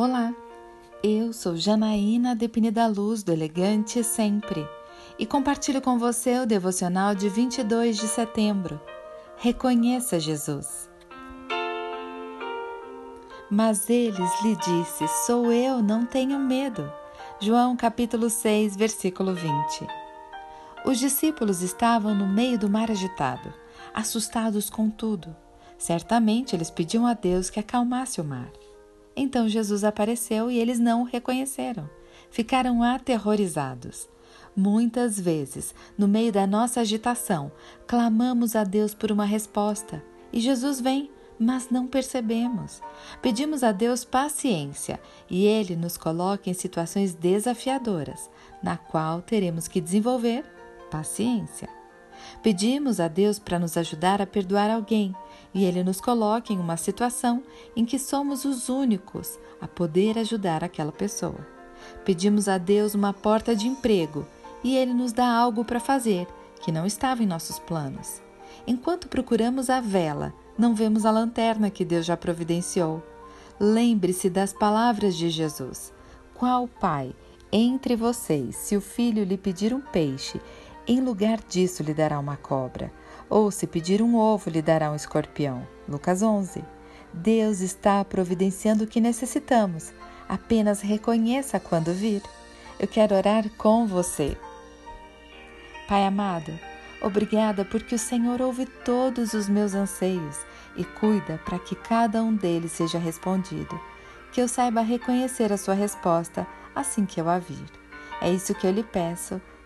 Olá, eu sou Janaína Depine da Luz do Elegante Sempre e compartilho com você o devocional de 22 de setembro. Reconheça Jesus. Mas eles lhe disse: Sou eu, não tenho medo. João capítulo 6, versículo 20. Os discípulos estavam no meio do mar agitado, assustados com tudo. Certamente eles pediam a Deus que acalmasse o mar. Então Jesus apareceu e eles não o reconheceram. Ficaram aterrorizados. Muitas vezes, no meio da nossa agitação, clamamos a Deus por uma resposta e Jesus vem, mas não percebemos. Pedimos a Deus paciência e Ele nos coloca em situações desafiadoras, na qual teremos que desenvolver paciência. Pedimos a Deus para nos ajudar a perdoar alguém e Ele nos coloca em uma situação em que somos os únicos a poder ajudar aquela pessoa. Pedimos a Deus uma porta de emprego e Ele nos dá algo para fazer que não estava em nossos planos. Enquanto procuramos a vela, não vemos a lanterna que Deus já providenciou. Lembre-se das palavras de Jesus: Qual pai entre vocês, se o filho lhe pedir um peixe, em lugar disso lhe dará uma cobra, ou se pedir um ovo lhe dará um escorpião. Lucas 11. Deus está providenciando o que necessitamos. Apenas reconheça quando vir. Eu quero orar com você. Pai amado, obrigada porque o Senhor ouve todos os meus anseios e cuida para que cada um deles seja respondido. Que eu saiba reconhecer a sua resposta assim que eu a vir. É isso que eu lhe peço